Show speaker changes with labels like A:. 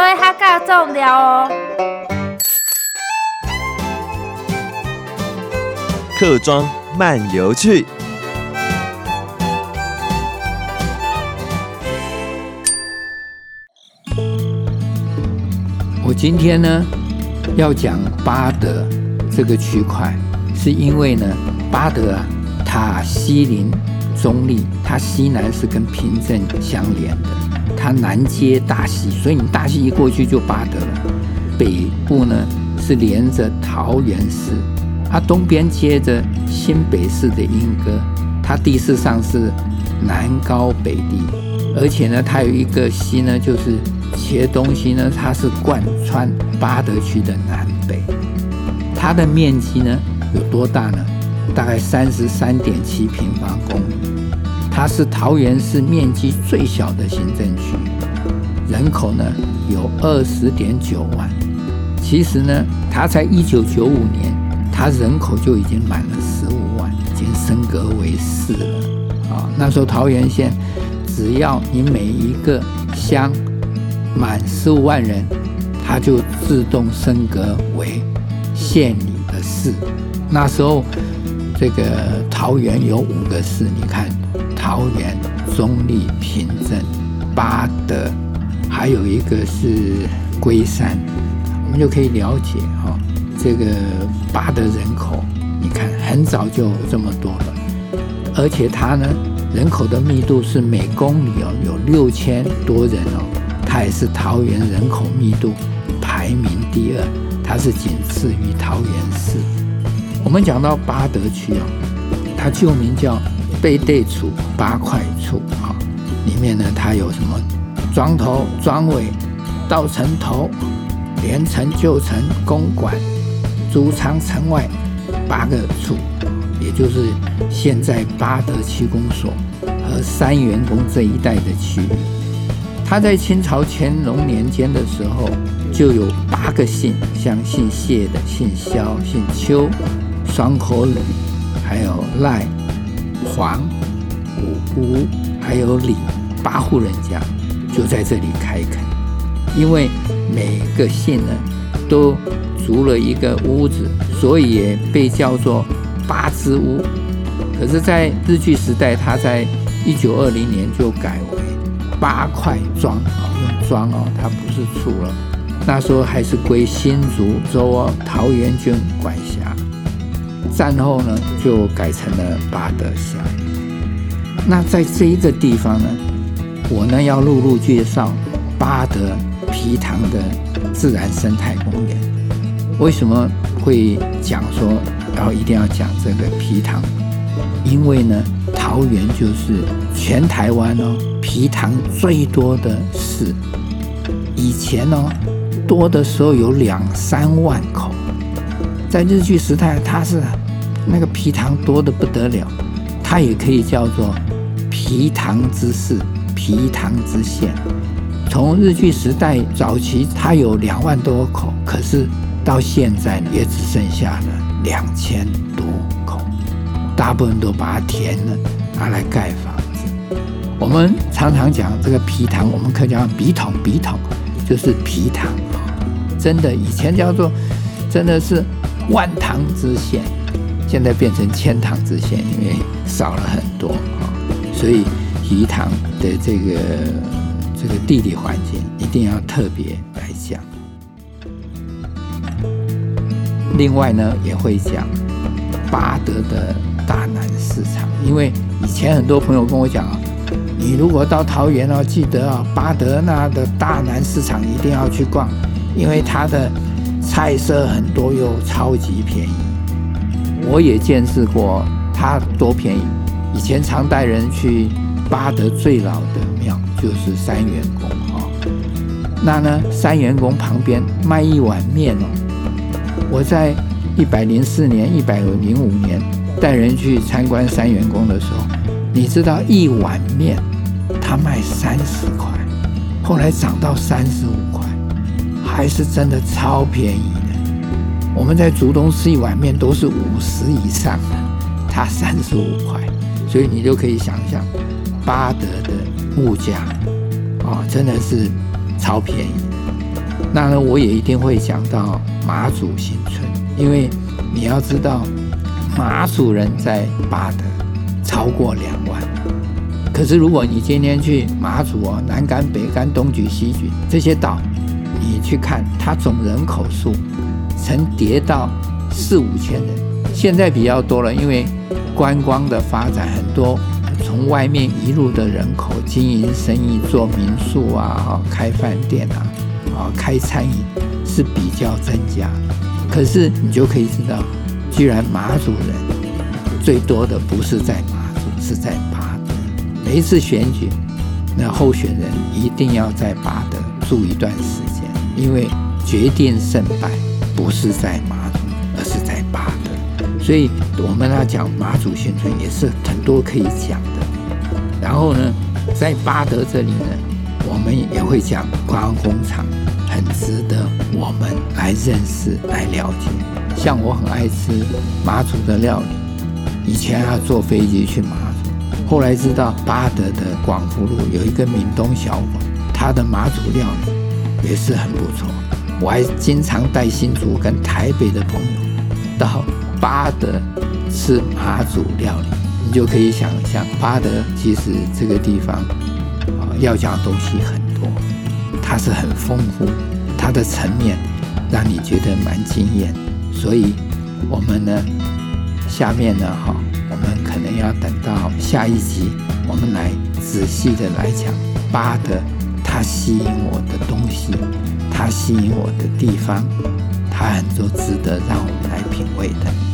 A: 所以他较重要哦。
B: 客庄漫游去。
C: 我今天呢要讲巴德这个区块，是因为呢巴德啊，它西临中立，它西南是跟平镇相连的，它南接大溪，所以你大溪一过去就八德了。北部呢是连着桃园市，它东边接着新北市的莺歌，它地势上是南高北低，而且呢它有一个溪呢就是。茄东溪呢，它是贯穿八德区的南北，它的面积呢有多大呢？大概三十三点七平方公里，它是桃园市面积最小的行政区，人口呢有二十点九万。其实呢，它才一九九五年，它人口就已经满了十五万，已经升格为市了啊。那时候桃园县，只要你每一个乡。满十五万人，它就自动升格为县里的市。那时候，这个桃园有五个市，你看，桃园、中立、平镇、八德，还有一个是龟山，我们就可以了解哈，这个八德人口，你看很早就这么多了，而且它呢，人口的密度是每公里哦有六千多人哦。它也是桃园人口密度排名第二，它是仅次于桃园市。我们讲到八德区啊，它旧名叫背对处八块处啊，里面呢它有什么庄头、庄尾、稻城头、连城、旧城、公馆、竹仓、城外八个处，也就是现在八德区公所和三元宫这一带的区域。他在清朝乾隆年间的时候，就有八个姓，像姓谢的、姓萧、姓邱、双口吕，还有赖、黄、武、吴，还有李，八户人家就在这里开垦。因为每个姓呢都筑了一个屋子，所以也被叫做八支屋。可是，在日据时代，他在一九二零年就改为。八块庄啊，用庄哦，它不是厝了。那时候还是归新竹州哦，桃园郡管辖。战后呢，就改成了八德乡。那在这一个地方呢，我呢要陆路介绍八德皮塘的自然生态公园。为什么会讲说，然后一定要讲这个皮塘？因为呢，桃园就是全台湾哦。皮塘最多的是以前哦，多的时候有两三万口，在日据时代，它是那个皮塘多得不得了，它也可以叫做皮塘之市、皮塘之县。从日据时代早期，它有两万多口，可是到现在呢，也只剩下了两千多口，大部分都把它填了，拿来盖房子。我们常常讲这个皮塘，我们可以讲笔筒，笔筒就是皮塘啊，真的以前叫做真的是万塘之县，现在变成千塘之县，因为少了很多啊，所以鱼塘的这个这个地理环境一定要特别来讲。另外呢，也会讲八德的大南市场，因为以前很多朋友跟我讲啊。你如果到桃园哦，记得啊，八德那的大南市场一定要去逛，因为它的菜色很多又超级便宜。我也见识过它多便宜。以前常带人去八德最老的庙就是三元宫啊，那呢三元宫旁边卖一碗面哦，我在一百零四年、一百零五年带人去参观三元宫的时候，你知道一碗面。他卖三十块，后来涨到三十五块，还是真的超便宜的。我们在竹东吃一碗面都是五十以上的，它三十五块，所以你就可以想象巴德的物价啊，真的是超便宜。那呢，我也一定会讲到马祖新村，因为你要知道，马祖人在巴德超过两万。可是如果你今天去马祖哦，南竿、北竿、东莒、西莒这些岛，你去看，它总人口数曾跌到四五千人，现在比较多了，因为观光的发展很多。从外面一路的人口经营生意、做民宿啊、开饭店啊、啊开餐饮是比较增加。可是你就可以知道，居然马祖人最多的不是在马祖，是在巴德。每一次选举，那候选人一定要在巴德住一段时间，因为决定胜败不是在马祖，而是在巴德。所以我们要讲马祖新村也是很多可以讲的。然后呢，在巴德这里呢，我们也会讲观光工厂，很值得我们来认识、来了解。像我很爱吃马祖的料理，以前要坐飞机去马祖，后来知道巴德的广福路有一个闽东小馆，他的马祖料理也是很不错。我还经常带新竹跟台北的朋友到。巴德吃马祖料理，你就可以想象，巴德其实这个地方啊，要讲的东西很多，它是很丰富，它的层面让你觉得蛮惊艳。所以，我们呢，下面呢，哈，我们可能要等到下一集，我们来仔细的来讲巴德，它吸引我的东西，它吸引我的地方，它很多值得让我们来品味的。